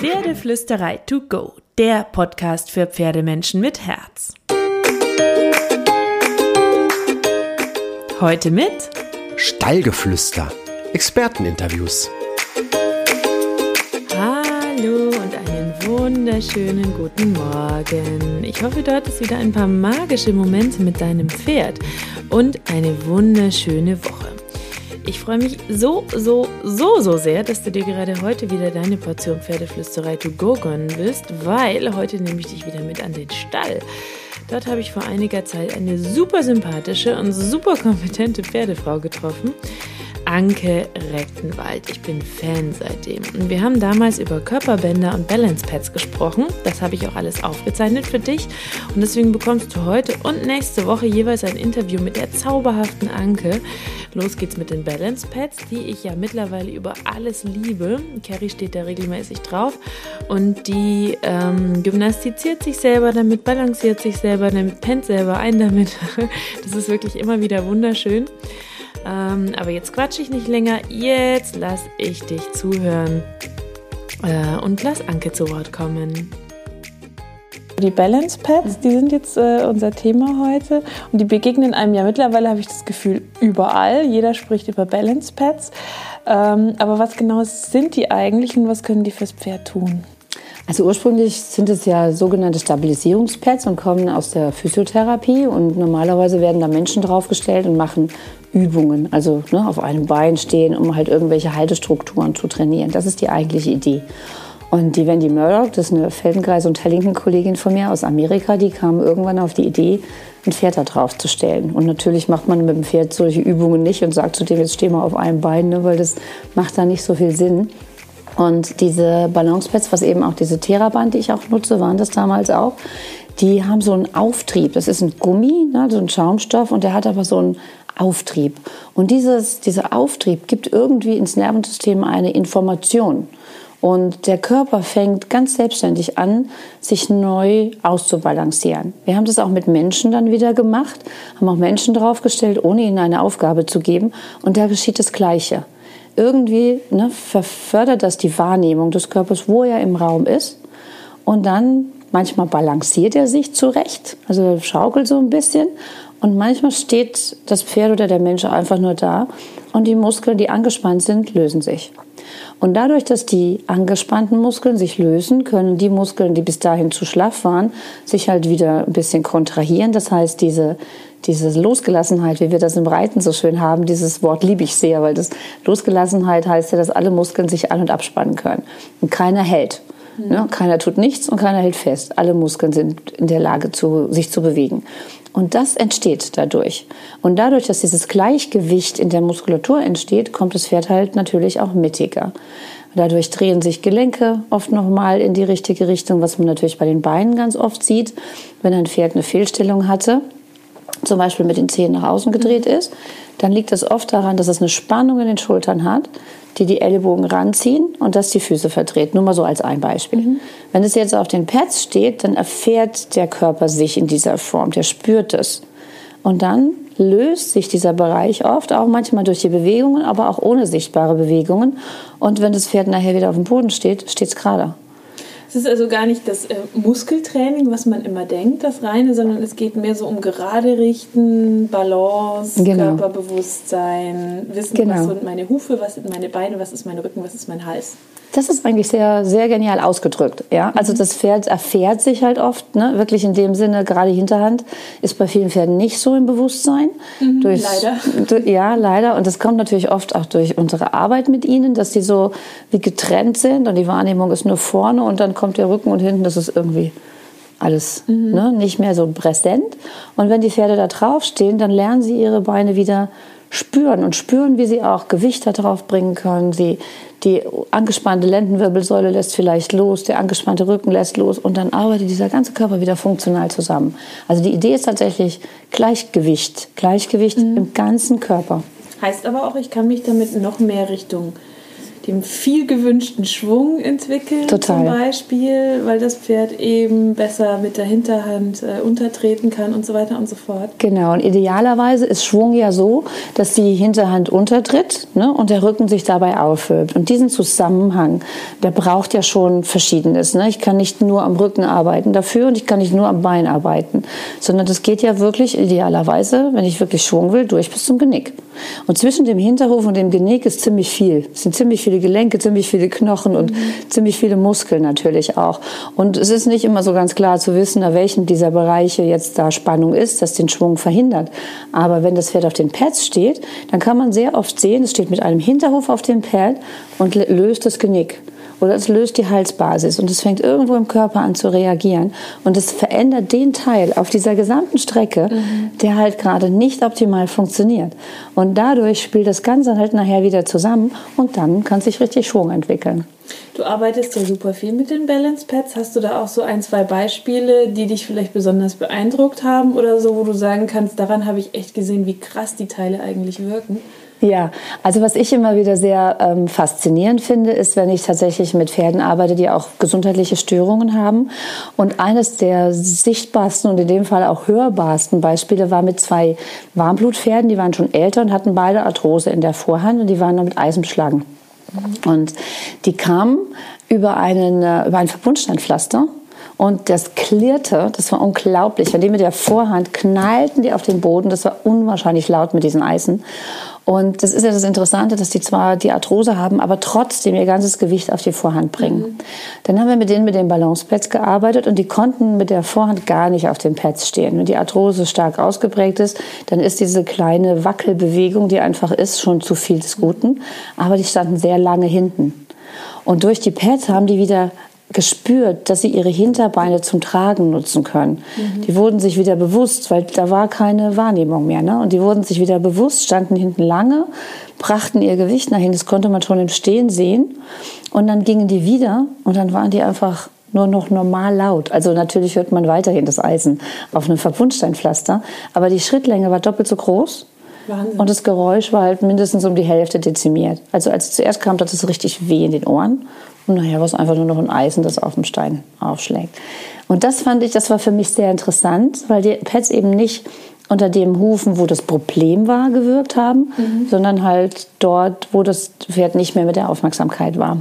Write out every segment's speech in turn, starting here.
Pferdeflüsterei to go, der Podcast für Pferdemenschen mit Herz. Heute mit Stallgeflüster, Experteninterviews. Hallo und einen wunderschönen guten Morgen. Ich hoffe, du hattest wieder ein paar magische Momente mit deinem Pferd und eine wunderschöne Woche. Ich freue mich so, so, so, so sehr, dass du dir gerade heute wieder deine Portion Pferdeflüsterei to go gönnen willst, weil heute nehme ich dich wieder mit an den Stall. Dort habe ich vor einiger Zeit eine super sympathische und super kompetente Pferdefrau getroffen. Anke Rechtenwald. Ich bin Fan seitdem. Und wir haben damals über Körperbänder und Balance Pads gesprochen. Das habe ich auch alles aufgezeichnet für dich. Und deswegen bekommst du heute und nächste Woche jeweils ein Interview mit der zauberhaften Anke. Los geht's mit den Balance Pads, die ich ja mittlerweile über alles liebe. Carrie steht da regelmäßig drauf. Und die ähm, gymnastiziert sich selber damit, balanciert sich selber damit, pennt selber ein damit. Das ist wirklich immer wieder wunderschön. Ähm, aber jetzt quatsche ich nicht länger. Jetzt lass ich dich zuhören äh, und lass Anke zu Wort kommen. Die Balance Pads, die sind jetzt äh, unser Thema heute und die begegnen einem ja mittlerweile, habe ich das Gefühl, überall. Jeder spricht über Balance Pads. Ähm, aber was genau sind die eigentlich und was können die fürs Pferd tun? Also ursprünglich sind es ja sogenannte Stabilisierungspads und kommen aus der Physiotherapie und normalerweise werden da Menschen draufgestellt und machen Übungen, also ne, auf einem Bein stehen, um halt irgendwelche Haltestrukturen zu trainieren. Das ist die eigentliche Idee. Und die Wendy Murdoch, das ist eine Feldenkreis- und Tellington-Kollegin von mir aus Amerika, die kam irgendwann auf die Idee, ein Pferd da drauf zu stellen. Und natürlich macht man mit dem Pferd solche Übungen nicht und sagt zu dem, jetzt steh mal auf einem Bein, ne, weil das macht da nicht so viel Sinn. Und diese Balancepads, was eben auch diese Theraband, die ich auch nutze, waren das damals auch, die haben so einen Auftrieb. Das ist ein Gummi, ne, so ein Schaumstoff und der hat aber so einen Auftrieb. Und dieses, dieser Auftrieb gibt irgendwie ins Nervensystem eine Information. Und der Körper fängt ganz selbstständig an, sich neu auszubalancieren. Wir haben das auch mit Menschen dann wieder gemacht, haben auch Menschen draufgestellt, ohne ihnen eine Aufgabe zu geben. Und da geschieht das Gleiche irgendwie ne, verfördert das die Wahrnehmung des Körpers, wo er im Raum ist. Und dann manchmal balanciert er sich zurecht, also schaukelt so ein bisschen. Und manchmal steht das Pferd oder der Mensch einfach nur da und die Muskeln, die angespannt sind, lösen sich. Und dadurch, dass die angespannten Muskeln sich lösen, können die Muskeln, die bis dahin zu schlaff waren, sich halt wieder ein bisschen kontrahieren. Das heißt, diese diese Losgelassenheit, wie wir das im Reiten so schön haben, dieses Wort liebe ich sehr, weil das Losgelassenheit heißt ja, dass alle Muskeln sich an- und abspannen können. Und keiner hält. Ne? Keiner tut nichts und keiner hält fest. Alle Muskeln sind in der Lage, zu, sich zu bewegen. Und das entsteht dadurch. Und dadurch, dass dieses Gleichgewicht in der Muskulatur entsteht, kommt das Pferd halt natürlich auch mittiger. Dadurch drehen sich Gelenke oft nochmal in die richtige Richtung, was man natürlich bei den Beinen ganz oft sieht. Wenn ein Pferd eine Fehlstellung hatte, zum Beispiel mit den Zehen nach außen gedreht ist, dann liegt es oft daran, dass es eine Spannung in den Schultern hat, die die Ellbogen ranziehen und das die Füße verdreht. Nur mal so als ein Beispiel. Mhm. Wenn es jetzt auf den Pads steht, dann erfährt der Körper sich in dieser Form, der spürt es. Und dann löst sich dieser Bereich oft, auch manchmal durch die Bewegungen, aber auch ohne sichtbare Bewegungen. Und wenn das Pferd nachher wieder auf dem Boden steht, steht es gerade. Es ist also gar nicht das äh, Muskeltraining, was man immer denkt, das reine, sondern es geht mehr so um gerade richten, Balance, genau. Körperbewusstsein, wissen, genau. was sind meine Hufe, was sind meine Beine, was ist mein Rücken, was ist mein Hals. Das ist eigentlich sehr, sehr genial ausgedrückt. Ja? Also mhm. das Pferd erfährt sich halt oft, ne? wirklich in dem Sinne, gerade Hinterhand ist bei vielen Pferden nicht so im Bewusstsein. Mhm, durch, leider. Ja, leider. Und das kommt natürlich oft auch durch unsere Arbeit mit ihnen, dass sie so wie getrennt sind und die Wahrnehmung ist nur vorne und dann kommt der Rücken und hinten, das ist irgendwie alles mhm. ne? nicht mehr so präsent. Und wenn die Pferde da draufstehen, dann lernen sie ihre Beine wieder spüren und spüren, wie sie auch Gewicht darauf bringen können. Sie, die angespannte Lendenwirbelsäule lässt vielleicht los, der angespannte Rücken lässt los und dann arbeitet dieser ganze Körper wieder funktional zusammen. Also die Idee ist tatsächlich Gleichgewicht, Gleichgewicht mhm. im ganzen Körper. Heißt aber auch, ich kann mich damit noch mehr Richtung dem viel gewünschten Schwung entwickeln. Total. Zum Beispiel, weil das Pferd eben besser mit der Hinterhand äh, untertreten kann und so weiter und so fort. Genau, und idealerweise ist Schwung ja so, dass die Hinterhand untertritt ne, und der Rücken sich dabei aufhöbt. Und diesen Zusammenhang, der braucht ja schon Verschiedenes. Ne? Ich kann nicht nur am Rücken arbeiten dafür und ich kann nicht nur am Bein arbeiten, sondern das geht ja wirklich idealerweise, wenn ich wirklich Schwung will, durch bis zum Genick. Und zwischen dem Hinterhof und dem Genick ist ziemlich viel. Es sind ziemlich viele Gelenke, ziemlich viele Knochen und mhm. ziemlich viele Muskeln natürlich auch. Und es ist nicht immer so ganz klar zu wissen, an welchem dieser Bereiche jetzt da Spannung ist, das den Schwung verhindert. Aber wenn das Pferd auf den Pads steht, dann kann man sehr oft sehen, es steht mit einem Hinterhof auf dem Pad und löst das Genick oder es löst die Halsbasis und es fängt irgendwo im Körper an zu reagieren und es verändert den Teil auf dieser gesamten Strecke, mhm. der halt gerade nicht optimal funktioniert. Und dadurch spielt das Ganze halt nachher wieder zusammen und dann kann sich richtig Schwung entwickeln. Du arbeitest ja super viel mit den Balance Pads. Hast du da auch so ein, zwei Beispiele, die dich vielleicht besonders beeindruckt haben oder so, wo du sagen kannst, daran habe ich echt gesehen, wie krass die Teile eigentlich wirken? Ja, also was ich immer wieder sehr ähm, faszinierend finde, ist, wenn ich tatsächlich mit Pferden arbeite, die auch gesundheitliche Störungen haben. Und eines der sichtbarsten und in dem Fall auch hörbarsten Beispiele war mit zwei Warmblutpferden, die waren schon älter und hatten beide Arthrose in der Vorhand und die waren nur mit Eisen beschlagen. Und die kamen über, einen, äh, über ein Verbundsteinpflaster und das klirrte, das war unglaublich. Wenn die mit der Vorhand knallten die auf den Boden, das war unwahrscheinlich laut mit diesen Eisen. Und das ist ja das Interessante, dass die zwar die Arthrose haben, aber trotzdem ihr ganzes Gewicht auf die Vorhand bringen. Mhm. Dann haben wir mit denen mit den Balancepads gearbeitet und die konnten mit der Vorhand gar nicht auf den Pads stehen. Wenn die Arthrose stark ausgeprägt ist, dann ist diese kleine Wackelbewegung, die einfach ist, schon zu viel des Guten. Aber die standen sehr lange hinten. Und durch die Pads haben die wieder gespürt, dass sie ihre Hinterbeine zum Tragen nutzen können. Mhm. Die wurden sich wieder bewusst, weil da war keine Wahrnehmung mehr. Ne? Und die wurden sich wieder bewusst, standen hinten lange, brachten ihr Gewicht nach hinten. Das konnte man schon im Stehen sehen. Und dann gingen die wieder und dann waren die einfach nur noch normal laut. Also natürlich hört man weiterhin das Eisen auf einem Verbundsteinpflaster. Aber die Schrittlänge war doppelt so groß. Wahnsinn. Und das Geräusch war halt mindestens um die Hälfte dezimiert. Also als es zuerst kam, tat es richtig weh in den Ohren. Und nachher war es einfach nur noch ein Eisen, das auf dem Stein aufschlägt. Und das fand ich, das war für mich sehr interessant, weil die Pets eben nicht unter dem Hufen, wo das Problem war, gewirkt haben, mhm. sondern halt dort, wo das Pferd nicht mehr mit der Aufmerksamkeit war.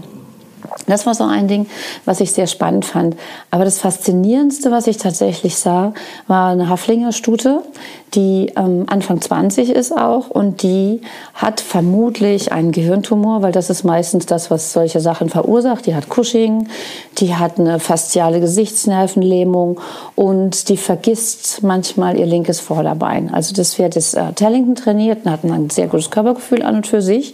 Das war so ein Ding, was ich sehr spannend fand. Aber das Faszinierendste, was ich tatsächlich sah, war eine Haflingerstute, die ähm, Anfang 20 ist auch und die hat vermutlich einen Gehirntumor, weil das ist meistens das, was solche Sachen verursacht. Die hat Cushing, die hat eine fasziale Gesichtsnervenlähmung und die vergisst manchmal ihr linkes Vorderbein. Also das Pferd ist äh, Tellington trainiert und hat ein sehr gutes Körpergefühl an und für sich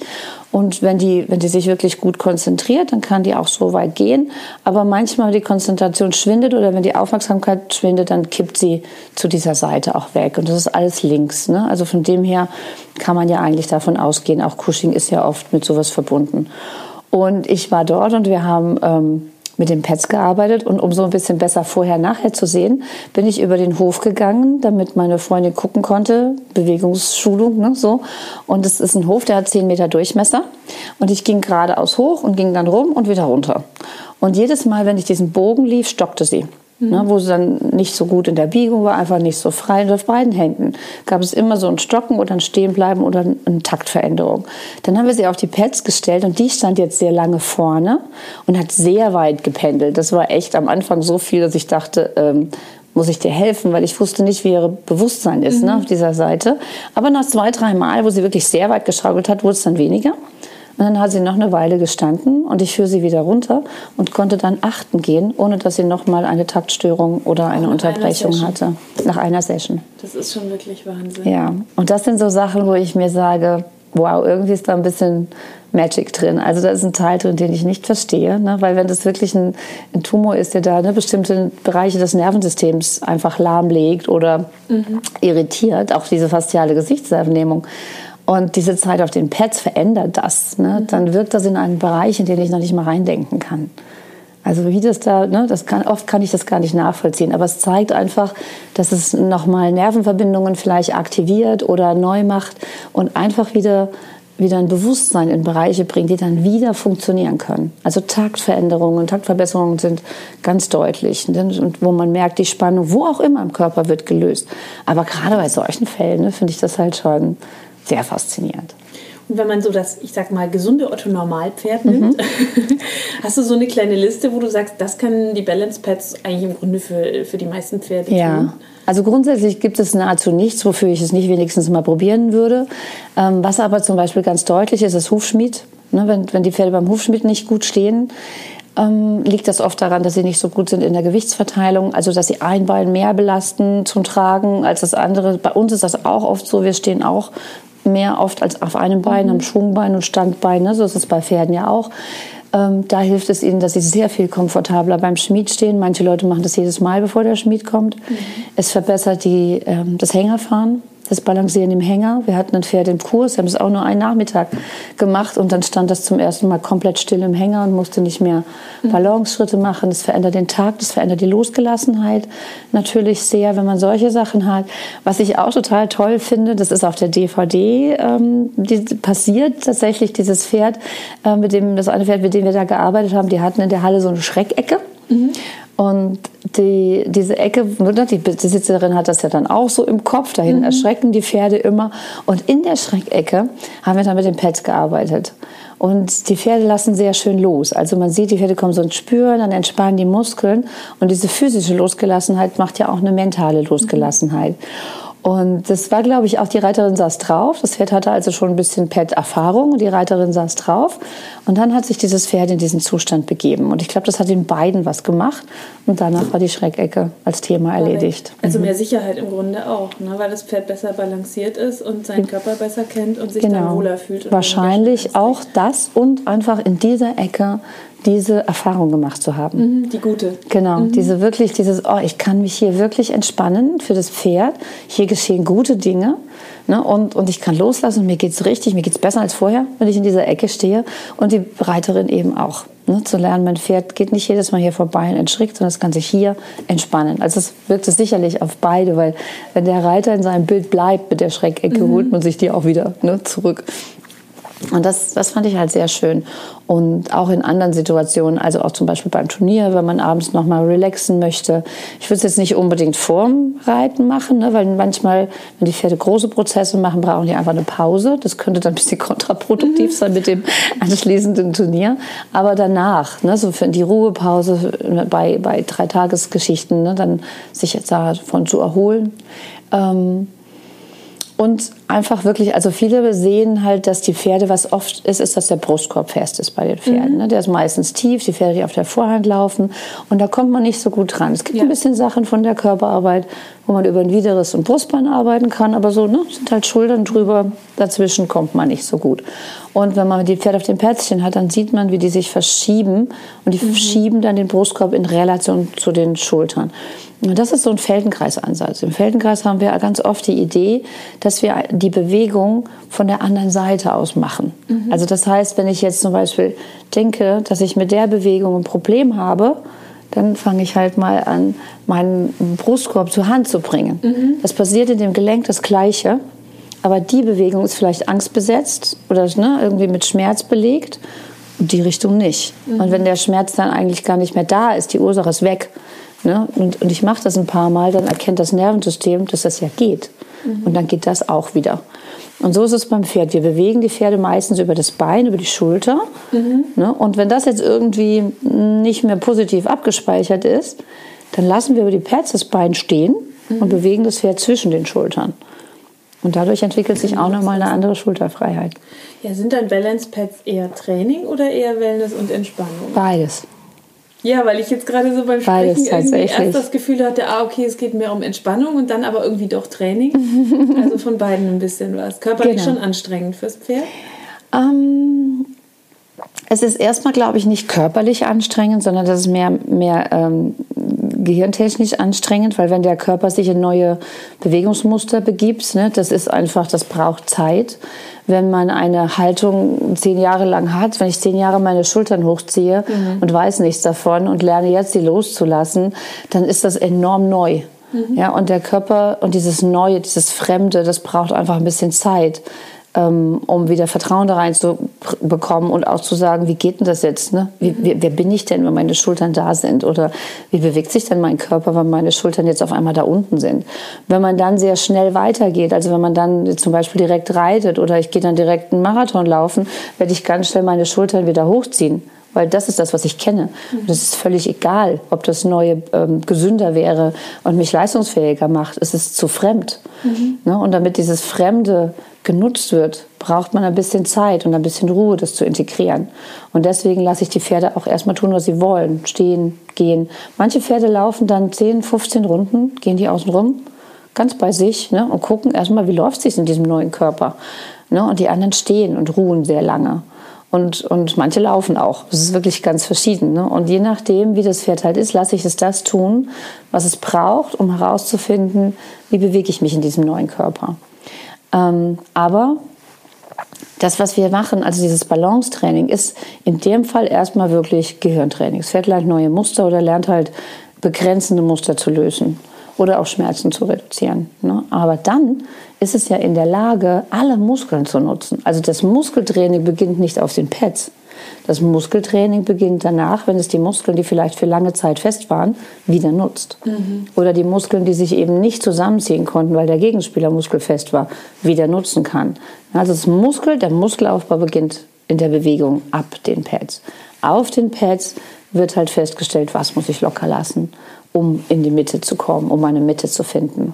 und wenn die, wenn die sich wirklich gut konzentriert, dann kann die auch so weit gehen. Aber manchmal, wenn die Konzentration schwindet oder wenn die Aufmerksamkeit schwindet, dann kippt sie zu dieser Seite auch weg. Und das ist alles links. Ne? Also von dem her kann man ja eigentlich davon ausgehen, auch Cushing ist ja oft mit sowas verbunden. Und ich war dort und wir haben ähm, mit den Pets gearbeitet und um so ein bisschen besser vorher-nachher zu sehen, bin ich über den Hof gegangen, damit meine Freundin gucken konnte, Bewegungsschulung, ne, so. Und es ist ein Hof, der hat zehn Meter Durchmesser und ich ging geradeaus hoch und ging dann rum und wieder runter. Und jedes Mal, wenn ich diesen Bogen lief, stockte sie. Mhm. Ne, wo sie dann nicht so gut in der Biegung war, einfach nicht so frei. Und auf beiden Händen gab es immer so ein Stocken oder ein Stehenbleiben oder eine Taktveränderung. Dann haben wir sie auf die Pads gestellt und die stand jetzt sehr lange vorne und hat sehr weit gependelt. Das war echt am Anfang so viel, dass ich dachte, ähm, muss ich dir helfen, weil ich wusste nicht, wie ihr Bewusstsein ist ne, mhm. ne, auf dieser Seite. Aber nach zwei, drei Mal, wo sie wirklich sehr weit geschaukelt hat, wurde es dann weniger. Und dann hat sie noch eine Weile gestanden und ich führe sie wieder runter und konnte dann achten gehen, ohne dass sie noch mal eine Taktstörung oder eine Unterbrechung hatte. Nach einer Session. Das ist schon wirklich Wahnsinn. Ja, und das sind so Sachen, wo ich mir sage, wow, irgendwie ist da ein bisschen Magic drin. Also da ist ein Teil drin, den ich nicht verstehe, ne? weil wenn das wirklich ein, ein Tumor ist, der da ne, bestimmte Bereiche des Nervensystems einfach lahmlegt oder mhm. irritiert, auch diese fasziale Gesichtsnervennehmung, und diese Zeit auf den Pads verändert das. Ne? Mhm. Dann wirkt das in einen Bereich, in den ich noch nicht mal reindenken kann. Also wie das da, ne, das kann, oft kann ich das gar nicht nachvollziehen, aber es zeigt einfach, dass es nochmal Nervenverbindungen vielleicht aktiviert oder neu macht und einfach wieder wieder ein Bewusstsein in Bereiche bringt, die dann wieder funktionieren können. Also Taktveränderungen, Taktverbesserungen sind ganz deutlich. Ne? Und wo man merkt, die Spannung, wo auch immer im Körper, wird gelöst. Aber gerade bei solchen Fällen ne, finde ich das halt schon sehr faszinierend. Und wenn man so das, ich sag mal, gesunde Otto-Normalpferd nimmt, mhm. hast du so eine kleine Liste, wo du sagst, das können die Balance Pads eigentlich im Grunde für, für die meisten Pferde ja. tun? Also grundsätzlich gibt es nahezu nichts, wofür ich es nicht wenigstens mal probieren würde. Ähm, was aber zum Beispiel ganz deutlich ist, ist Hufschmied. Ne, wenn, wenn die Pferde beim Hufschmied nicht gut stehen, ähm, liegt das oft daran, dass sie nicht so gut sind in der Gewichtsverteilung, also dass sie ein Bein mehr belasten zum Tragen als das andere. Bei uns ist das auch oft so, wir stehen auch mehr oft als auf einem Bein, mhm. haben Schwungbein und Standbein. Ne? So ist es bei Pferden ja auch. Ähm, da hilft es ihnen, dass sie sehr viel komfortabler beim Schmied stehen. Manche Leute machen das jedes Mal, bevor der Schmied kommt. Mhm. Es verbessert die, ähm, das Hängerfahren das Balancieren im Hänger. Wir hatten ein Pferd im Kurs, haben es auch nur einen Nachmittag gemacht und dann stand das zum ersten Mal komplett still im Hänger und musste nicht mehr mhm. Balanceschritte machen. Das verändert den Tag, das verändert die Losgelassenheit natürlich sehr, wenn man solche Sachen hat. Was ich auch total toll finde, das ist auf der DVD ähm, die, passiert tatsächlich dieses Pferd, äh, mit dem das eine Pferd, mit dem wir da gearbeitet haben, die hatten in der Halle so eine Schreckecke. Mhm. Und die, diese Ecke, die Besitzerin hat das ja dann auch so im Kopf, dahin mhm. erschrecken die Pferde immer. Und in der Schreckecke haben wir dann mit den Pads gearbeitet. Und die Pferde lassen sehr schön los. Also man sieht, die Pferde kommen so ins Spüren, dann entspannen die Muskeln. Und diese physische Losgelassenheit macht ja auch eine mentale Losgelassenheit. Mhm. Und das war, glaube ich, auch die Reiterin saß drauf. Das Pferd hatte also schon ein bisschen Pet-Erfahrung. Die Reiterin saß drauf. Und dann hat sich dieses Pferd in diesen Zustand begeben. Und ich glaube, das hat den beiden was gemacht. Und danach war die Schreckecke als Thema erledigt. Also mhm. mehr Sicherheit im Grunde auch, ne? weil das Pferd besser balanciert ist und seinen Körper besser kennt und sich genau. dann wohler fühlt. Wahrscheinlich auch das und einfach in dieser Ecke diese Erfahrung gemacht zu haben. Mhm, die gute. Genau, mhm. diese wirklich, dieses, oh, ich kann mich hier wirklich entspannen für das Pferd. Hier geschehen gute Dinge. Ne? Und, und ich kann loslassen und mir geht es richtig, mir geht es besser als vorher, wenn ich in dieser Ecke stehe. Und die Reiterin eben auch. Ne? Zu lernen, mein Pferd geht nicht jedes Mal hier vorbei und entschrickt, sondern es kann sich hier entspannen. Also es wirkt es sicherlich auf beide, weil wenn der Reiter in seinem Bild bleibt mit der Schreckecke, mhm. holt man sich die auch wieder ne, zurück. Und das, das fand ich halt sehr schön. Und auch in anderen Situationen, also auch zum Beispiel beim Turnier, wenn man abends nochmal relaxen möchte. Ich würde es jetzt nicht unbedingt vorm Reiten machen, ne, weil manchmal, wenn die Pferde große Prozesse machen, brauchen die einfach eine Pause. Das könnte dann ein bisschen kontraproduktiv sein mit dem anschließenden Turnier. Aber danach, ne, so für die Ruhepause bei, bei drei Tagesgeschichten, ne, dann sich jetzt davon zu erholen. Ähm, und einfach wirklich, also viele sehen halt, dass die Pferde, was oft ist, ist, dass der Brustkorb fest ist bei den Pferden. Mhm. Ne? Der ist meistens tief, die Pferde, die auf der Vorhand laufen. Und da kommt man nicht so gut dran. Es gibt ja. ein bisschen Sachen von der Körperarbeit, wo man über ein Wideres und Brustbein arbeiten kann, aber so ne, sind halt Schultern drüber. Dazwischen kommt man nicht so gut. Und wenn man die Pferde auf dem Plätzchen hat, dann sieht man, wie die sich verschieben. Und die mhm. schieben dann den Brustkorb in Relation zu den Schultern. Und das ist so ein Feldenkreisansatz. Im Feldenkreis haben wir ganz oft die Idee, dass wir die Bewegung von der anderen Seite aus machen. Mhm. Also das heißt, wenn ich jetzt zum Beispiel denke, dass ich mit der Bewegung ein Problem habe, dann fange ich halt mal an, meinen Brustkorb zur Hand zu bringen. Mhm. Das passiert in dem Gelenk das Gleiche, aber die Bewegung ist vielleicht angstbesetzt oder ne, irgendwie mit Schmerz belegt und die Richtung nicht. Mhm. Und wenn der Schmerz dann eigentlich gar nicht mehr da ist, die Ursache ist weg, Ne? Und, und ich mache das ein paar Mal, dann erkennt das Nervensystem, dass das ja geht. Mhm. Und dann geht das auch wieder. Und so ist es beim Pferd. Wir bewegen die Pferde meistens über das Bein, über die Schulter. Mhm. Ne? Und wenn das jetzt irgendwie nicht mehr positiv abgespeichert ist, dann lassen wir über die Pads das Bein stehen mhm. und bewegen das Pferd zwischen den Schultern. Und dadurch entwickelt sich auch nochmal eine andere Schulterfreiheit. Ja, sind dann Balance Pads eher Training oder eher Wellness und Entspannung? Beides. Ja, weil ich jetzt gerade so beim Sprechen erst das Gefühl hatte, ah, okay, es geht mehr um Entspannung und dann aber irgendwie doch Training. also von beiden ein bisschen was. Körperlich genau. schon anstrengend fürs Pferd? Ähm, es ist erstmal, glaube ich, nicht körperlich anstrengend, sondern das ist mehr, mehr ähm, gehirntechnisch anstrengend, weil wenn der Körper sich in neue Bewegungsmuster begibt, ne, das ist einfach, das braucht Zeit wenn man eine Haltung zehn Jahre lang hat, wenn ich zehn Jahre meine Schultern hochziehe mhm. und weiß nichts davon und lerne jetzt sie loszulassen, dann ist das enorm neu. Mhm. Ja, und der Körper und dieses Neue, dieses Fremde, das braucht einfach ein bisschen Zeit. Ähm, um wieder Vertrauen da reinzubekommen und auch zu sagen, wie geht denn das jetzt? Ne? Wie, mhm. wie, wer bin ich denn, wenn meine Schultern da sind? Oder wie bewegt sich denn mein Körper, wenn meine Schultern jetzt auf einmal da unten sind? Wenn man dann sehr schnell weitergeht, also wenn man dann zum Beispiel direkt reitet oder ich gehe dann direkt einen Marathon laufen, werde ich ganz schnell meine Schultern wieder hochziehen weil das ist das, was ich kenne. Und es ist völlig egal, ob das Neue ähm, gesünder wäre und mich leistungsfähiger macht. Es ist zu fremd. Mhm. Ne? Und damit dieses Fremde genutzt wird, braucht man ein bisschen Zeit und ein bisschen Ruhe, das zu integrieren. Und deswegen lasse ich die Pferde auch erstmal tun, was sie wollen. Stehen, gehen. Manche Pferde laufen dann 10, 15 Runden, gehen die außen rum, ganz bei sich ne? und gucken erstmal, wie läuft es sich in diesem neuen Körper. Ne? Und die anderen stehen und ruhen sehr lange. Und, und manche laufen auch. Es ist wirklich ganz verschieden. Ne? Und je nachdem, wie das Pferd halt ist, lasse ich es das tun, was es braucht, um herauszufinden, wie bewege ich mich in diesem neuen Körper. Ähm, aber das, was wir machen, also dieses Balancetraining, ist in dem Fall erstmal wirklich Gehirntraining. Das Pferd lernt neue Muster oder lernt halt begrenzende Muster zu lösen oder auch Schmerzen zu reduzieren. Ne? Aber dann ist es ja in der Lage, alle Muskeln zu nutzen. Also das Muskeltraining beginnt nicht auf den Pads. Das Muskeltraining beginnt danach, wenn es die Muskeln, die vielleicht für lange Zeit fest waren, wieder nutzt. Mhm. Oder die Muskeln, die sich eben nicht zusammenziehen konnten, weil der Gegenspieler muskelfest war, wieder nutzen kann. Also das Muskel, der Muskelaufbau beginnt in der Bewegung ab den Pads. Auf den Pads wird halt festgestellt, was muss ich locker lassen um in die Mitte zu kommen, um eine Mitte zu finden.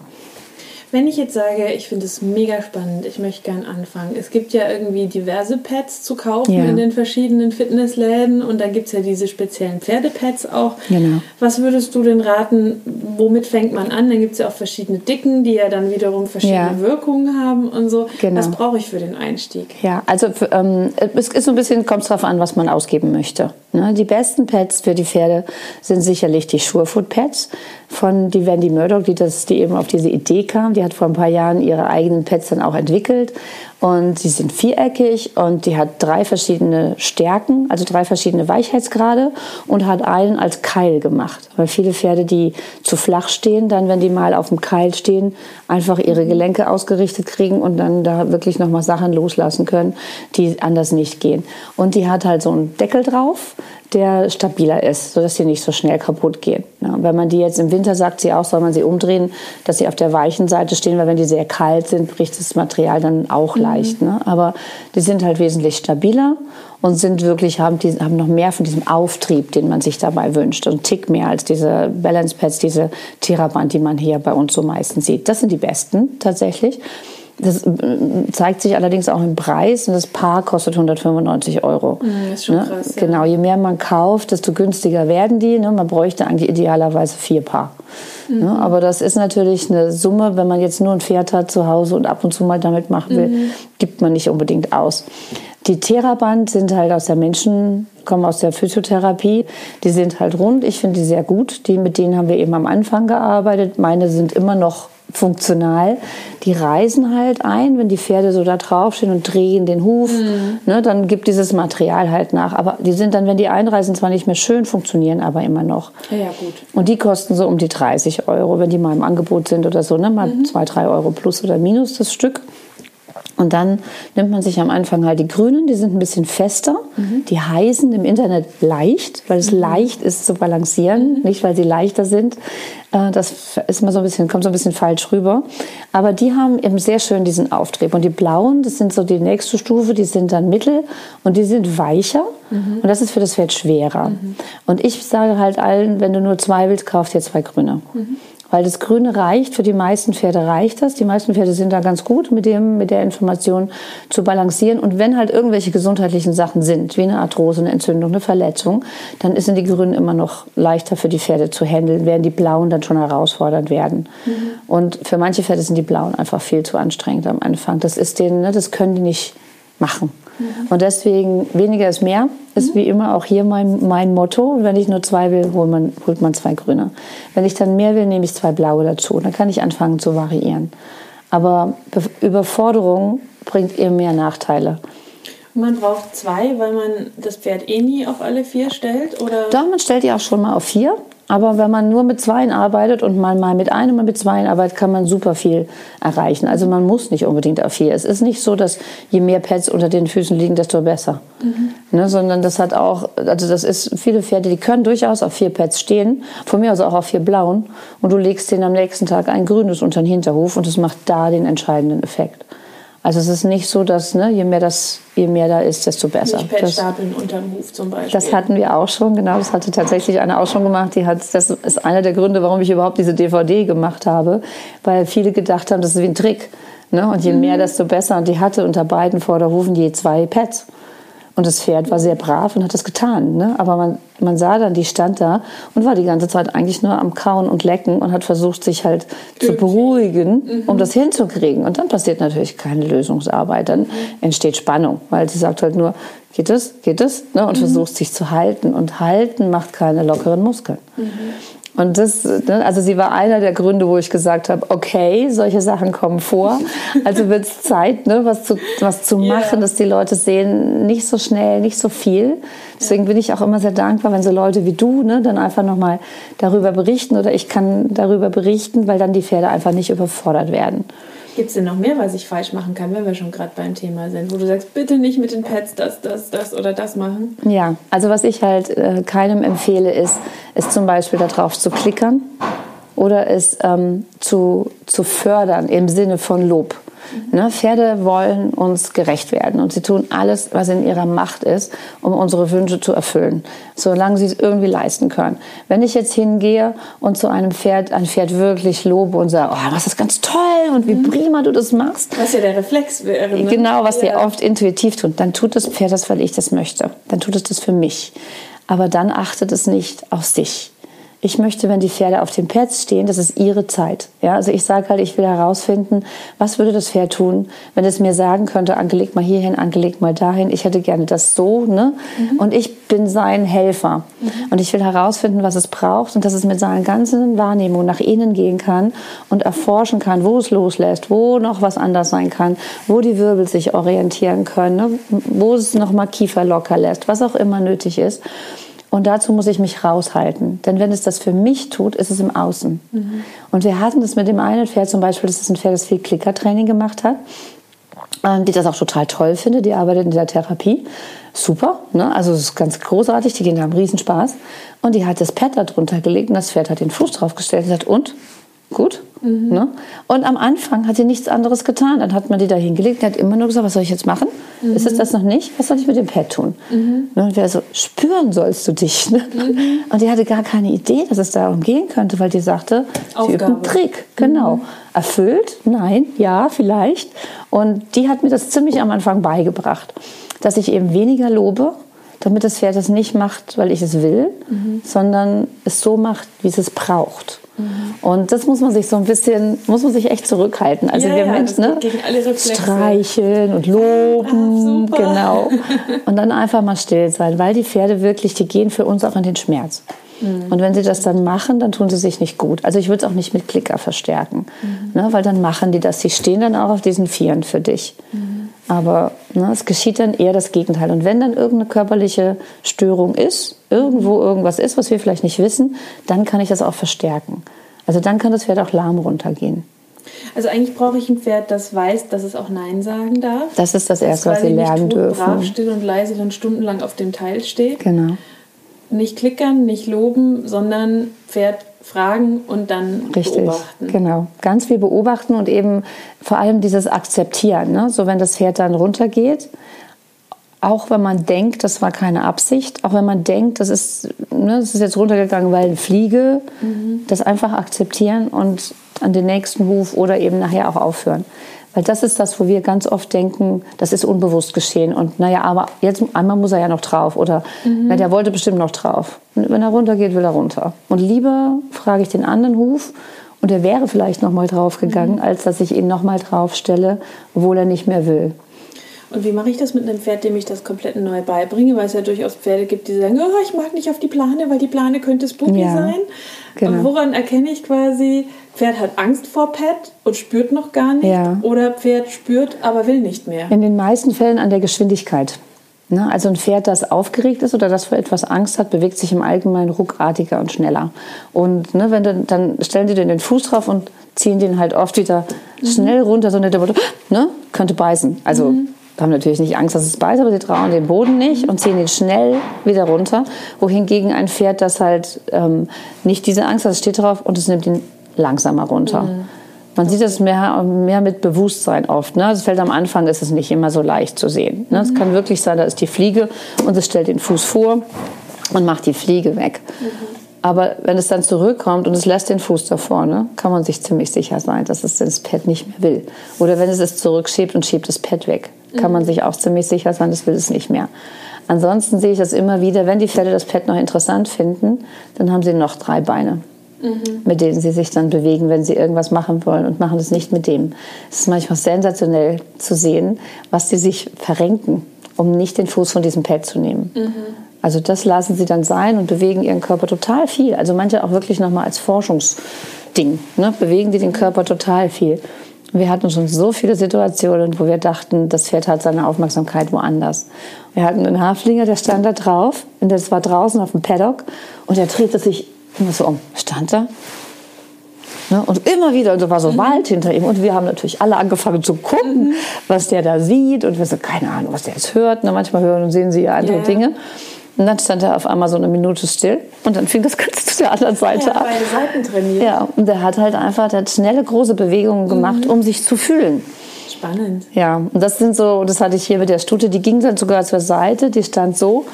Wenn ich jetzt sage, ich finde es mega spannend, ich möchte gern anfangen. Es gibt ja irgendwie diverse Pads zu kaufen ja. in den verschiedenen Fitnessläden und dann gibt es ja diese speziellen Pferdepads auch. Genau. Was würdest du denn raten, womit fängt man an? Dann gibt es ja auch verschiedene Dicken, die ja dann wiederum verschiedene ja. Wirkungen haben und so. Genau. Was brauche ich für den Einstieg? Ja, also ähm, es ist so ein bisschen, kommt darauf an, was man ausgeben möchte. Ne? Die besten Pads für die Pferde sind sicherlich die Surefoot Pads von die Wendy Murdoch, die, das, die eben auf diese Idee kam. Die hat vor ein paar Jahren ihre eigenen Pads dann auch entwickelt. Und sie sind viereckig und die hat drei verschiedene Stärken, also drei verschiedene Weichheitsgrade und hat einen als Keil gemacht. Weil viele Pferde, die zu flach stehen, dann, wenn die mal auf dem Keil stehen, einfach ihre Gelenke ausgerichtet kriegen und dann da wirklich nochmal Sachen loslassen können, die anders nicht gehen. Und die hat halt so einen Deckel drauf, der stabiler ist, sodass sie nicht so schnell kaputt gehen. Ja, wenn man die jetzt im Winter sagt, sie auch, soll man sie umdrehen, dass sie auf der weichen Seite stehen, weil wenn die sehr kalt sind, bricht das Material dann auch mhm. leicht. Ne? Aber die sind halt wesentlich stabiler und sind wirklich, haben, die, haben noch mehr von diesem Auftrieb, den man sich dabei wünscht. Und Tick mehr als diese Balance Pads, diese Theraband, die man hier bei uns so meistens sieht. Das sind die besten tatsächlich. Das äh, zeigt sich allerdings auch im Preis und das Paar kostet 195 Euro. Das ist schon ne? krass. Ja. Genau, je mehr man kauft, desto günstiger werden die. Ne? Man bräuchte eigentlich idealerweise vier Paar. Ne? Mhm. Ne? Aber das ist natürlich eine Summe, wenn man jetzt nur ein Pferd hat zu Hause und ab und zu mal damit machen will, mhm. gibt man nicht unbedingt aus. Die Theraband sind halt aus der Menschen, kommen aus der Physiotherapie. Die sind halt rund. Ich finde die sehr gut. Die, mit denen haben wir eben am Anfang gearbeitet. Meine sind immer noch funktional. Die reisen halt ein, wenn die Pferde so da draufstehen und drehen den Huf, mhm. ne, dann gibt dieses Material halt nach. Aber die sind dann, wenn die einreisen, zwar nicht mehr schön, funktionieren aber immer noch. Ja, ja gut. Und die kosten so um die 30 Euro, wenn die mal im Angebot sind oder so, ne, mal mhm. zwei, drei Euro plus oder minus das Stück. Und dann nimmt man sich am Anfang halt die grünen, die sind ein bisschen fester. Mhm. Die heißen im Internet leicht, weil es mhm. leicht ist zu balancieren, mhm. nicht weil sie leichter sind. Äh, das ist mal so ein bisschen, kommt so ein bisschen falsch rüber. Aber die haben eben sehr schön diesen Auftrieb. Und die blauen, das sind so die nächste Stufe, die sind dann mittel und die sind weicher. Mhm. Und das ist für das Pferd schwerer. Mhm. Und ich sage halt allen, wenn du nur zwei willst, kauf dir zwei grüne. Weil das Grüne reicht, für die meisten Pferde reicht das. Die meisten Pferde sind da ganz gut mit, dem, mit der Information zu balancieren. Und wenn halt irgendwelche gesundheitlichen Sachen sind, wie eine Arthrose, eine Entzündung, eine Verletzung, dann sind die Grünen immer noch leichter für die Pferde zu handeln, während die Blauen dann schon herausfordernd werden. Mhm. Und für manche Pferde sind die Blauen einfach viel zu anstrengend am Anfang. Das ist denen, ne, das können die nicht machen. Und deswegen weniger ist mehr, ist mhm. wie immer auch hier mein, mein Motto. Wenn ich nur zwei will, holt man, holt man zwei grüne. Wenn ich dann mehr will, nehme ich zwei blaue dazu. Dann kann ich anfangen zu variieren. Aber Überforderung bringt eher mehr Nachteile. Man braucht zwei, weil man das Pferd eh nie auf alle vier stellt? Oder? Doch, man stellt die auch schon mal auf vier. Aber wenn man nur mit Zweien arbeitet und mal, mal mit einem, mal mit Zweien arbeitet, kann man super viel erreichen. Also man muss nicht unbedingt auf vier. Es ist nicht so, dass je mehr Pads unter den Füßen liegen, desto besser. Mhm. Ne, sondern das hat auch, also das ist, viele Pferde, die können durchaus auf vier Pads stehen, von mir aus auch auf vier blauen. Und du legst denen am nächsten Tag ein grünes unter den Hinterhof und es macht da den entscheidenden Effekt. Also es ist nicht so, dass ne, je, mehr das, je mehr da ist, desto besser. Nicht Patchstapeln unterm Huf zum Beispiel. Das hatten wir auch schon, genau. Das hatte tatsächlich eine auch schon gemacht. Die hat, das ist einer der Gründe, warum ich überhaupt diese DVD gemacht habe. Weil viele gedacht haben, das ist wie ein Trick. Ne? Und je mhm. mehr, desto besser. Und die hatte unter beiden Vorderhufen je zwei Pads. Und das Pferd war sehr brav und hat das getan. Ne? Aber man, man sah dann, die stand da und war die ganze Zeit eigentlich nur am Kauen und Lecken und hat versucht, sich halt zu beruhigen, mhm. um das hinzukriegen. Und dann passiert natürlich keine Lösungsarbeit. Dann mhm. entsteht Spannung, weil sie sagt halt nur, geht es, geht es? Ne? Und mhm. versucht sich zu halten. Und halten macht keine lockeren Muskeln. Mhm. Und das, ne, also sie war einer der Gründe, wo ich gesagt habe, okay, solche Sachen kommen vor. Also wird es Zeit, ne, was zu, was zu machen, yeah. dass die Leute sehen, nicht so schnell, nicht so viel. Deswegen bin ich auch immer sehr dankbar, wenn so Leute wie du ne, dann einfach nochmal darüber berichten oder ich kann darüber berichten, weil dann die Pferde einfach nicht überfordert werden. Gibt es denn noch mehr, was ich falsch machen kann, wenn wir schon gerade beim Thema sind, wo du sagst, bitte nicht mit den Pads das, das, das oder das machen? Ja, also was ich halt äh, keinem empfehle, ist, ist zum Beispiel darauf zu klickern oder es ähm, zu, zu fördern im Sinne von Lob. Ne? Pferde wollen uns gerecht werden und sie tun alles, was in ihrer Macht ist, um unsere Wünsche zu erfüllen, solange sie es irgendwie leisten können. Wenn ich jetzt hingehe und zu einem Pferd, ein Pferd wirklich lobe und sage, oh, das ist ganz toll und wie mhm. prima du das machst. Was ja der Reflex wäre. Ne? Genau, was ja. wir oft intuitiv tun. Dann tut das Pferd das, weil ich das möchte. Dann tut es das für mich. Aber dann achtet es nicht auf sich ich möchte, wenn die Pferde auf dem Pads stehen, das ist ihre Zeit. Ja, also ich sage halt, ich will herausfinden, was würde das Pferd tun, wenn es mir sagen könnte, angelegt mal hierhin, angelegt mal dahin. Ich hätte gerne das so, ne? Mhm. Und ich bin sein Helfer. Mhm. Und ich will herausfinden, was es braucht und dass es mit seinen ganzen Wahrnehmungen nach innen gehen kann und erforschen kann, wo es loslässt, wo noch was anders sein kann, wo die Wirbel sich orientieren können, ne? wo es noch mal Kiefer locker lässt, was auch immer nötig ist. Und dazu muss ich mich raushalten. Denn wenn es das für mich tut, ist es im Außen. Mhm. Und wir hatten das mit dem einen Pferd zum Beispiel, das ist ein Pferd, das viel Klickertraining gemacht hat, ähm, die das auch total toll findet. Die arbeitet in der Therapie. Super, ne? also es ist ganz großartig. Die Kinder haben Riesenspaß. Und die hat das Pad da drunter gelegt und das Pferd hat den Fuß draufgestellt und gesagt, und? Gut? Mhm. Ne? Und am Anfang hat sie nichts anderes getan. Dann hat man die da hingelegt und hat immer nur gesagt, was soll ich jetzt machen? Mhm. Ist es das noch nicht? Was soll ich mit dem Pad tun? Mhm. Ne? Und wir so, spüren sollst du dich. Ne? Mhm. Und die hatte gar keine Idee, dass es darum gehen könnte, weil die sagte, sie übt einen Trick. Genau. Mhm. Erfüllt? Nein, ja, vielleicht. Und die hat mir das ziemlich am Anfang beigebracht, dass ich eben weniger lobe, damit das Pferd es nicht macht, weil ich es will, mhm. sondern es so macht, wie es es braucht. Und das muss man sich so ein bisschen, muss man sich echt zurückhalten. Also ja, wir ja, Menschen, ne? streicheln und loben, ah, genau. Und dann einfach mal still sein, weil die Pferde wirklich, die gehen für uns auch in den Schmerz. Mhm. Und wenn sie das dann machen, dann tun sie sich nicht gut. Also ich würde es auch nicht mit Klicker verstärken, mhm. ne? weil dann machen die das. Sie stehen dann auch auf diesen Vieren für dich. Mhm. Aber ne, es geschieht dann eher das Gegenteil. Und wenn dann irgendeine körperliche Störung ist, irgendwo irgendwas ist, was wir vielleicht nicht wissen, dann kann ich das auch verstärken. Also dann kann das Pferd auch lahm runtergehen. Also eigentlich brauche ich ein Pferd, das weiß, dass es auch Nein sagen darf. Das ist das Erste, was sie lernen nicht dürfen. brav, still und leise dann stundenlang auf dem Teil steht. Genau. Nicht klickern, nicht loben, sondern Pferd fragen und dann Richtig, beobachten. Genau, ganz viel beobachten und eben vor allem dieses Akzeptieren. Ne? So wenn das Pferd dann runtergeht, auch wenn man denkt, das war keine Absicht, auch wenn man denkt, das ist, ne, das ist jetzt runtergegangen, weil eine Fliege, mhm. das einfach akzeptieren und an den nächsten Huf oder eben nachher auch aufhören. Weil das ist das, wo wir ganz oft denken, das ist unbewusst geschehen. Und naja, aber jetzt einmal muss er ja noch drauf. Oder mhm. na, der wollte bestimmt noch drauf. Und wenn er runtergeht, will er runter. Und lieber frage ich den anderen Huf und er wäre vielleicht noch mal draufgegangen, mhm. als dass ich ihn noch mal draufstelle, obwohl er nicht mehr will. Und wie mache ich das mit einem Pferd, dem ich das komplett neu beibringe? Weil es ja durchaus Pferde gibt, die sagen, oh, ich mag nicht auf die Plane, weil die Plane könnte spooky Ja, sein. genau. Woran erkenne ich quasi, Pferd hat Angst vor Pet und spürt noch gar nicht? Ja. Oder Pferd spürt, aber will nicht mehr? In den meisten Fällen an der Geschwindigkeit. Ne? Also ein Pferd, das aufgeregt ist oder das vor etwas Angst hat, bewegt sich im Allgemeinen ruckartiger und schneller. Und ne, wenn dann, dann stellen die den Fuß drauf und ziehen den halt oft wieder schnell runter, so nach dem Motto, ne, könnte beißen. Also haben natürlich nicht Angst, dass es beißt, aber sie trauen den Boden nicht und ziehen ihn schnell wieder runter. Wohingegen ein Pferd, das halt ähm, nicht diese Angst hat, es steht drauf und es nimmt ihn langsamer runter. Man sieht das mehr, mehr mit Bewusstsein oft. Ne? Das fällt am Anfang, ist es nicht immer so leicht zu sehen. Ne? Es kann wirklich sein, da ist die Fliege und es stellt den Fuß vor und macht die Fliege weg. Aber wenn es dann zurückkommt und es lässt den Fuß da vorne, kann man sich ziemlich sicher sein, dass es das Pad nicht mehr will. Oder wenn es es zurückschiebt und schiebt das Pad weg, kann man sich auch ziemlich sicher sein, das will es nicht mehr. Ansonsten sehe ich das immer wieder, wenn die Pferde das Pad noch interessant finden, dann haben sie noch drei Beine mit denen sie sich dann bewegen, wenn sie irgendwas machen wollen und machen es nicht mit dem. Es ist manchmal sensationell zu sehen, was sie sich verrenken, um nicht den Fuß von diesem Pad zu nehmen. Also das lassen sie dann sein und bewegen ihren Körper total viel. Also manche auch wirklich nochmal als Forschungsding. Ne? Bewegen die den Körper total viel. Wir hatten schon so viele Situationen, wo wir dachten, das Pferd hat seine Aufmerksamkeit woanders. Wir hatten einen Haflinger, der stand da drauf, und das war draußen auf dem Paddock, und er drehte sich immer so um. Stand da. Ne? Und immer wieder, und da war so Wald hinter ihm. Und wir haben natürlich alle angefangen zu gucken, was der da sieht. Und wir so, keine Ahnung, was der jetzt hört. Ne? Manchmal hören und sehen sie ja andere Ja. Dinge. Und dann stand er auf einmal so eine Minute still. Und dann fing das Ganze zu der anderen Seite Er hat ab. beide Seiten trainiert. Ja, und der hat halt einfach, der hat schnelle, große Bewegungen gemacht, um sich zu fühlen. Spannend. Ja, und das sind so, das hatte ich hier mit der Stute, die ging dann sogar zur Seite, die stand so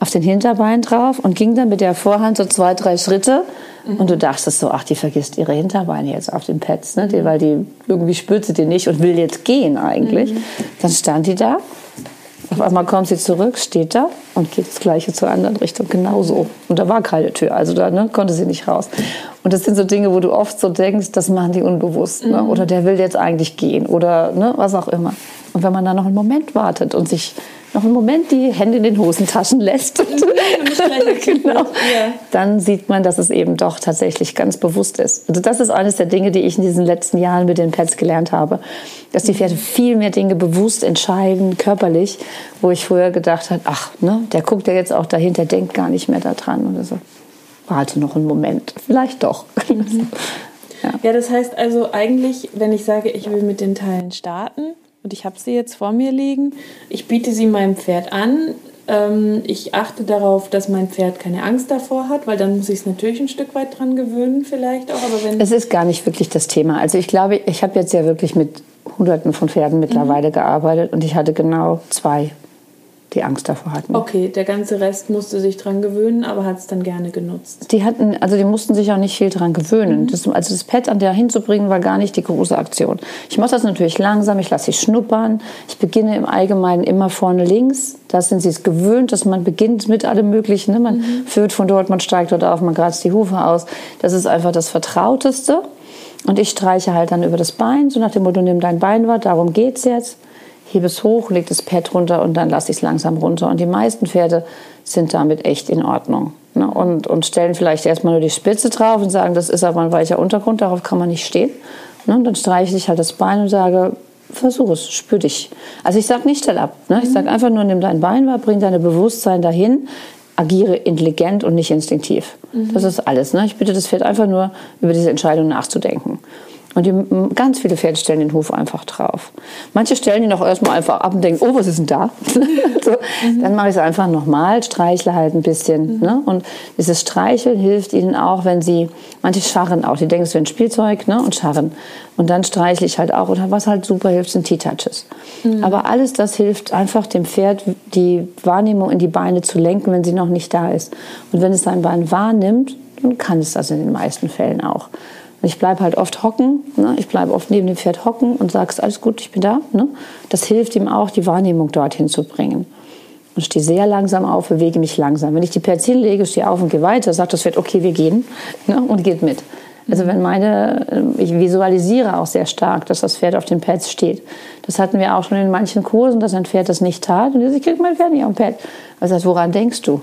auf den Hinterbein drauf und ging dann mit der Vorhand so zwei, drei Schritte. Und du dachtest so, ach, die vergisst ihre Hinterbeine jetzt auf den Pads, ne? die, weil die irgendwie spürt sie die nicht und will jetzt gehen eigentlich. Dann stand die da. Auf einmal kommt sie zurück, steht da und geht das Gleiche zur anderen Richtung genauso. Und da war keine Tür, also da ne, konnte sie nicht raus. Und das sind so Dinge, wo du oft so denkst, das machen die unbewusst. Ne? Oder der will jetzt eigentlich gehen oder ne, was auch immer. Und wenn man dann noch einen Moment wartet und sich noch einen Moment die Hände in den Hosentaschen lässt, genau, dann sieht man, dass es eben doch tatsächlich ganz bewusst ist. Also das ist eines der Dinge, die ich in diesen letzten Jahren mit den Pets gelernt habe, dass die Pferde viel mehr Dinge bewusst entscheiden, körperlich, wo ich früher gedacht habe, ach, ne, der guckt ja jetzt auch dahinter, denkt gar nicht mehr daran oder so. Warte noch einen Moment, vielleicht doch. Ja, das heißt also eigentlich, wenn ich sage, ich will mit den Teilen starten und ich habe sie jetzt vor mir liegen, ich biete sie meinem Pferd an. Ähm, ich achte darauf, dass mein Pferd keine Angst davor hat, weil dann muss ich es natürlich ein Stück weit dran gewöhnen, vielleicht auch. Aber wenn Es ist gar nicht wirklich das Thema. Also ich glaube, ich habe jetzt ja wirklich mit Hunderten von Pferden mittlerweile gearbeitet und ich hatte genau zwei, die Angst davor hatten. okay, der ganze Rest musste sich dran gewöhnen, aber hat es dann gerne genutzt. Die hatten, also die mussten sich auch nicht viel dran gewöhnen. Das, also das Pad an der hinzubringen war gar nicht die große Aktion. Ich mache das natürlich langsam, ich lasse sie schnuppern. Ich beginne im Allgemeinen immer vorne links. Da sind sie es gewöhnt, dass man beginnt mit allem Möglichen. Ne? Man führt von dort, man steigt dort auf, man kratzt die Hufe aus. Das ist einfach das Vertrauteste. Und ich streiche halt dann über das Bein, so nach dem Motto, nimm dein Bein wahr, darum geht's jetzt. Hebe es hoch, leg das Pad runter und dann lasse ich es langsam runter. Und die meisten Pferde sind damit echt in Ordnung. Ne? Und, und stellen vielleicht erstmal nur die Spitze drauf und sagen, das ist aber ein weicher Untergrund, darauf kann man nicht stehen. Ne? Und dann streiche ich halt das Bein und sage, versuch es, spür dich. Also ich sage nicht, stell ab. Ne? Ich sage einfach nur, nimm dein Bein wahr, bring dein Bewusstsein dahin, agiere intelligent und nicht instinktiv. Das ist alles. Ne? Ich bitte das Pferd einfach nur, über diese Entscheidung nachzudenken. Und die, ganz viele Pferde stellen den Huf einfach drauf. Manche stellen ihn auch erstmal einfach ab und denken, oh, was ist denn da? so, Dann mache ich es einfach nochmal, streichle halt ein bisschen. Ne? Und dieses Streicheln hilft ihnen auch, wenn sie, manche scharren auch, die denken, es wäre ein Spielzeug ne? und scharren. Und dann streichle ich halt auch. Oder was halt super hilft, sind T-Touches. Aber alles das hilft einfach dem Pferd, die Wahrnehmung in die Beine zu lenken, wenn sie noch nicht da ist. Und wenn es sein Bein wahrnimmt, dann kann es das in den meisten Fällen auch. Ich bleibe halt oft hocken, ne? ich bleibe oft neben dem Pferd hocken und sagst, alles gut, ich bin da. Ne? Das hilft ihm auch, die Wahrnehmung dorthin zu bringen. Und stehe sehr langsam auf, bewege mich langsam. Wenn ich die Perz hinlege, stehe auf und gehe weiter, sagt das Pferd, okay, wir gehen ne? und geht mit. Also wenn meine, äh, ich visualisiere auch sehr stark, dass das Pferd auf den Pads steht. Das hatten wir auch schon in manchen Kursen, dass ein Pferd das nicht tat. Und ich kriege mein Pferd nicht am Pad. Also woran denkst du?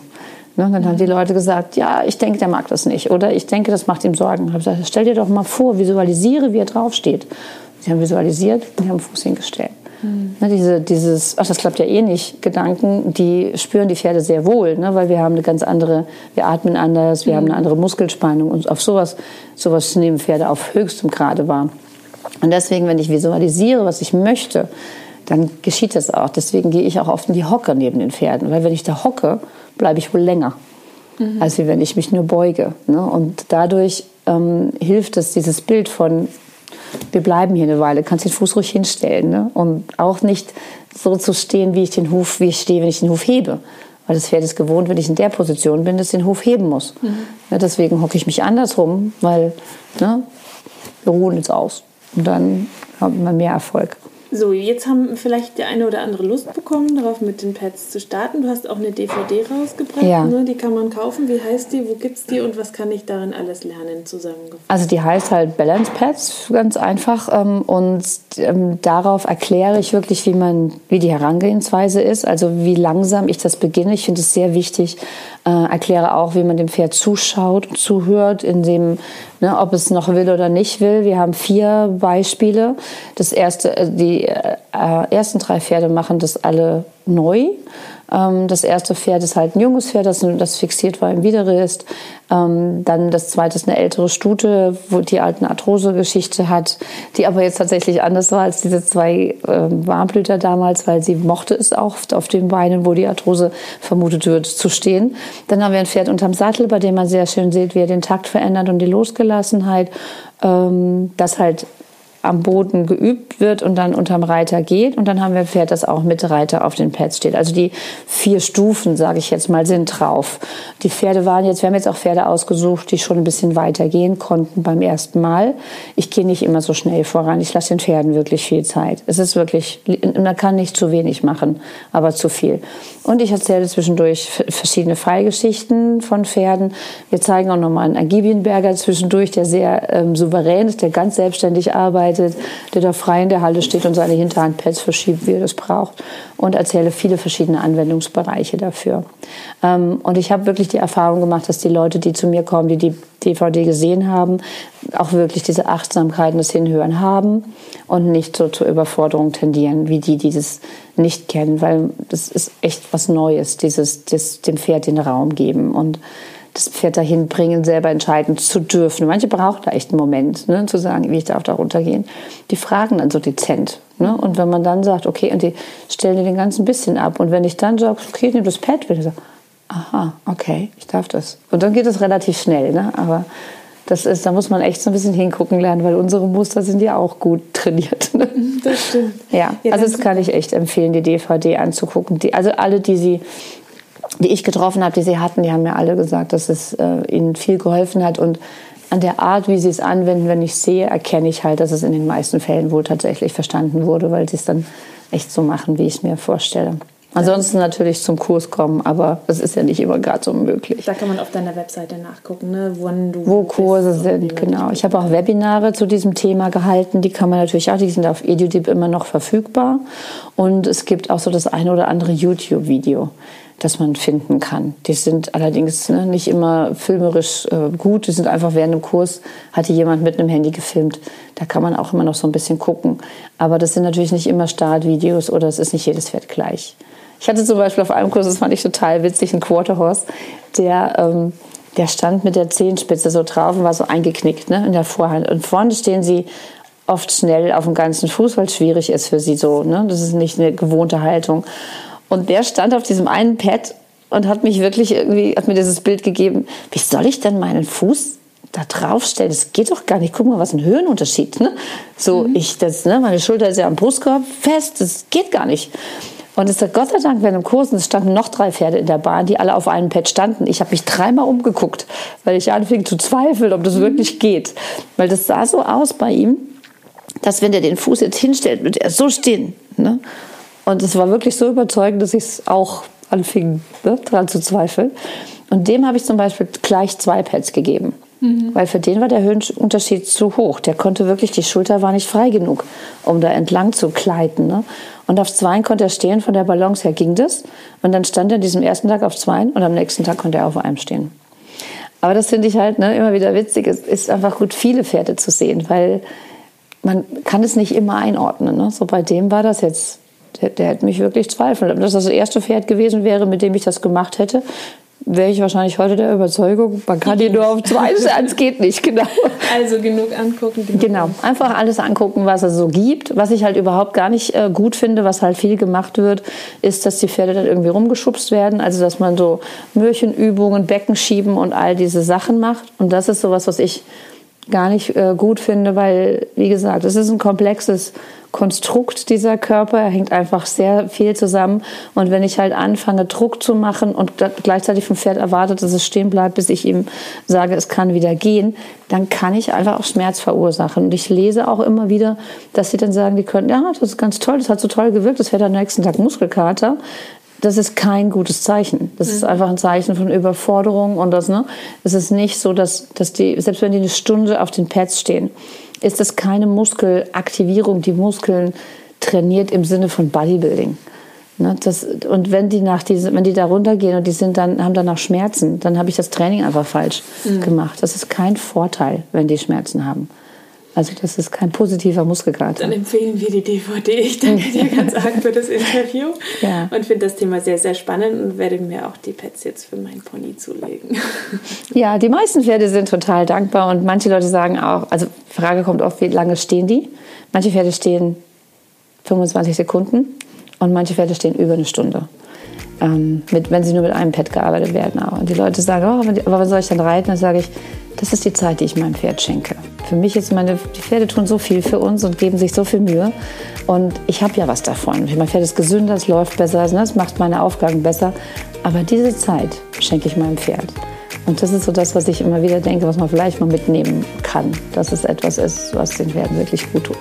Ne, dann haben die Leute gesagt, ja, ich denke, der mag das nicht. Oder ich denke, das macht ihm Sorgen. Ich habe gesagt, stell dir doch mal vor, visualisiere, wie er draufsteht. Sie haben visualisiert und haben Fuß hingestellt. Mhm. Ne, diese, dieses, ach, das klappt ja eh nicht, Gedanken, die spüren die Pferde sehr wohl, ne, weil wir haben eine ganz andere, wir atmen anders, wir mhm. haben eine andere Muskelspannung und auf sowas, sowas nehmen Pferde auf höchstem Grade wahr. Und deswegen, wenn ich visualisiere, was ich möchte, dann geschieht das auch. Deswegen gehe ich auch oft in die Hocke neben den Pferden, weil wenn ich da hocke, bleibe ich wohl länger, mhm. als wenn ich mich nur beuge. Ne? Und dadurch ähm, hilft es, dieses Bild von, wir bleiben hier eine Weile, kannst den Fuß ruhig hinstellen. Ne? Und auch nicht so zu stehen, wie ich den Huf, wie ich stehe, wenn ich den Huf hebe. Weil das Pferd ist gewohnt, wenn ich in der Position bin, dass ich den Huf heben muss. Mhm. Ja, deswegen hocke ich mich andersrum, weil ne, wir ruhen jetzt aus. Und dann haben wir mehr Erfolg. So, jetzt haben vielleicht der eine oder andere Lust bekommen, darauf mit den Pads zu starten. Du hast auch eine DVD rausgebracht, ja. ne? die kann man kaufen. Wie heißt die, wo gibt es die und was kann ich darin alles lernen zusammengefasst? Also die heißt halt Balance Pads, ganz einfach. Ähm, und ähm, darauf erkläre ich wirklich, wie man, wie die Herangehensweise ist, also wie langsam ich das beginne. Ich finde es sehr wichtig, äh, erkläre auch, wie man dem Pferd zuschaut zuhört, in dem, ne, ob es noch will oder nicht will. Wir haben vier Beispiele. Das erste, äh, die äh, ersten drei Pferde machen das alle neu. Ähm, das erste Pferd ist halt ein junges Pferd, das, das fixiert war im Widerrist. Ähm, dann das zweite ist eine ältere Stute, wo die alten Arthrose-Geschichte hat, die aber jetzt tatsächlich anders war als diese zwei ähm, Warmblüter damals, weil sie mochte es auch auf den Beinen, wo die Arthrose vermutet wird, zu stehen. Dann haben wir ein Pferd unterm Sattel, bei dem man sehr schön sieht, wie er den Takt verändert und die Losgelassenheit. das halt am Boden geübt wird und dann unterm Reiter geht. Und dann haben wir ein Pferd, das auch mit Reiter auf den Pads steht. Also die vier Stufen, sage ich jetzt mal, sind drauf. Die Pferde waren jetzt, wir haben jetzt auch Pferde ausgesucht, die schon ein bisschen weiter gehen konnten beim ersten Mal. Ich gehe nicht immer so schnell voran. Ich lasse den Pferden wirklich viel Zeit. Es ist wirklich, man kann nicht zu wenig machen, aber zu viel. Und ich erzähle zwischendurch verschiedene Fallgeschichten von Pferden. Wir zeigen auch nochmal einen Agibienberger zwischendurch, der sehr ähm, souverän ist, der ganz selbstständig arbeitet, der da frei in der Halle steht und seine Hinterhandpads verschiebt, wie er das braucht. Und erzähle viele verschiedene Anwendungsbereiche dafür. Ähm, und ich habe wirklich die Erfahrung gemacht, dass die Leute, die zu mir kommen, die die DVD gesehen haben, auch wirklich diese Achtsamkeit und das Hinhören haben und nicht so zur Überforderung tendieren, wie die, die das nicht kennen, weil das ist echt was Neues, dieses, das, dem Pferd den Raum geben und das Pferd dahin bringen, selber entscheiden zu dürfen. Manche brauchen da echt einen Moment, ne, zu sagen, wie ich darf da runtergehen. Die fragen dann so dezent. Ne? Und wenn man dann sagt, okay, und die stellen dir den ganzen bisschen ab. Und wenn ich dann sage, okay, nimm das Pad wieder, sage, aha, okay, ich darf das. Und dann geht es relativ schnell. Ne? Aber das ist, da muss man echt so ein bisschen hingucken lernen, weil unsere Muster sind ja auch gut trainiert. Ne? Das stimmt. Ja, ja also das kann ich echt empfehlen, die DVD anzugucken. Die, also alle, die sie, die ich getroffen habe, die sie hatten, die haben mir alle gesagt, dass es äh, ihnen viel geholfen hat und an der Art, wie sie es anwenden, wenn ich sehe, erkenne ich halt, dass es in den meisten Fällen wohl tatsächlich verstanden wurde, weil sie es dann echt so machen, wie ich es mir vorstelle. Ansonsten natürlich zum Kurs kommen, aber das ist ja nicht immer gerade so möglich. Da kann man auf deiner Webseite nachgucken, ne? Wann du wo Kurse sind. Genau. Ich habe auch Webinare zu diesem Thema gehalten. Die kann man natürlich auch, die sind auf EduDeep immer noch verfügbar. Und es gibt auch so das eine oder andere YouTube-Video, das man finden kann. Die sind allerdings ne, nicht immer filmerisch äh, gut. Die sind einfach während dem Kurs, hatte jemand mit einem Handy gefilmt. Da kann man auch immer noch so ein bisschen gucken. Aber das sind natürlich nicht immer Startvideos oder es ist nicht jedes Pferd gleich. Ich hatte zum Beispiel auf einem Kurs, das fand ich total witzig, einen Quarterhorse, der, ähm, der stand mit der Zehenspitze so drauf und war so eingeknickt ne, in der Vorhand. Und vorne stehen sie oft schnell auf dem ganzen Fuß, weil es schwierig ist für sie so. Ne? Das ist nicht eine gewohnte Haltung. Und der stand auf diesem einen Pad und hat mich wirklich irgendwie, hat mir dieses Bild gegeben, wie soll ich denn meinen Fuß da draufstellen? Das geht doch gar nicht. Guck mal, was ein Höhenunterschied. Ne? So, mhm. ich, das, ne, meine Schulter ist ja am Brustkorb fest, das geht gar nicht. Und es hat Gott sei Dank während dem Kurs, und es standen noch drei Pferde in der Bahn, die alle auf einem Pad standen. Ich habe mich dreimal umgeguckt, weil ich anfing zu zweifeln, ob das wirklich geht. Weil das sah so aus bei ihm, dass wenn er den Fuß jetzt hinstellt, wird er so stehen. Ne? Und es war wirklich so überzeugend, dass ich es auch anfing, ne, daran zu zweifeln. Und dem habe ich zum Beispiel gleich zwei Pads gegeben. Weil für den war der Höhenunterschied zu hoch. Der konnte wirklich, die Schulter war nicht frei genug, um da entlang zu gleiten. Ne? Und auf Zweien konnte er stehen, von der Balance her ging das. Und dann stand er an diesem ersten Tag auf Zweien und am nächsten Tag konnte er auf einem stehen. Aber das finde ich halt ne, immer wieder witzig. Es ist einfach gut, viele Pferde zu sehen, weil man kann es nicht immer einordnen. Ne? So bei dem war das jetzt, der, der hätte mich wirklich zweifeln. Wenn das das erste Pferd gewesen wäre, mit dem ich das gemacht hätte, wäre ich wahrscheinlich heute der Überzeugung, man kann die nur auf zwei stellen, es geht nicht, genau. Also genug angucken. Genug genau, einfach alles angucken, was es so gibt. Was ich halt überhaupt gar nicht äh, gut finde, was halt viel gemacht wird, ist, dass die Pferde dann irgendwie rumgeschubst werden. Also, dass man so Mürchenübungen, Becken schieben und all diese Sachen macht. Und das ist sowas, was ich gar nicht äh, gut finde, weil, wie gesagt, es ist ein komplexes Konstrukt dieser Körper. Er hängt einfach sehr viel zusammen. Und wenn ich halt anfange, Druck zu machen und gleichzeitig vom Pferd erwartet, dass es stehen bleibt, bis ich ihm sage, es kann wieder gehen, dann kann ich einfach auch Schmerz verursachen. Und ich lese auch immer wieder, dass sie dann sagen, die können, ja, das ist ganz toll, das hat so toll gewirkt, das Pferd am nächsten Tag Muskelkater das ist kein gutes Zeichen. Das mhm. ist einfach ein Zeichen von Überforderung und das, ne? Es ist nicht so, dass, dass die, selbst wenn die eine Stunde auf den Pads stehen, ist das keine Muskelaktivierung, die Muskeln trainiert im Sinne von Bodybuilding. Ne, das, und wenn die, nach diese, wenn die da runtergehen und die sind dann, haben danach Schmerzen, dann habe ich das Training einfach falsch mhm. gemacht. Das ist kein Vorteil, wenn die Schmerzen haben. Also das ist kein positiver Muskelkater. Dann empfehlen wir die DVD. Ich danke dir ganz arg für das Interview ja. und finde das Thema sehr, sehr spannend und werde mir auch die Pets jetzt für meinen Pony zulegen. Ja, die meisten Pferde sind total dankbar und manche Leute sagen auch, also die Frage kommt oft, wie lange stehen die? Manche Pferde stehen 25 Sekunden und manche Pferde stehen über eine Stunde. Ähm, mit, wenn sie nur mit einem Pad gearbeitet werden. Auch. Und die Leute sagen, oh, aber wann soll ich dann reiten? Dann sage ich, das ist die Zeit, die ich meinem Pferd schenke. Für mich ist meine, die Pferde tun so viel für uns und geben sich so viel Mühe. Und ich habe ja was davon. Mein Pferd ist gesünder, es läuft besser, ne, es macht meine Aufgaben besser. Aber diese Zeit schenke ich meinem Pferd. Und das ist so das, was ich immer wieder denke, was man vielleicht mal mitnehmen kann, dass es etwas ist, was den Pferden wirklich gut tut.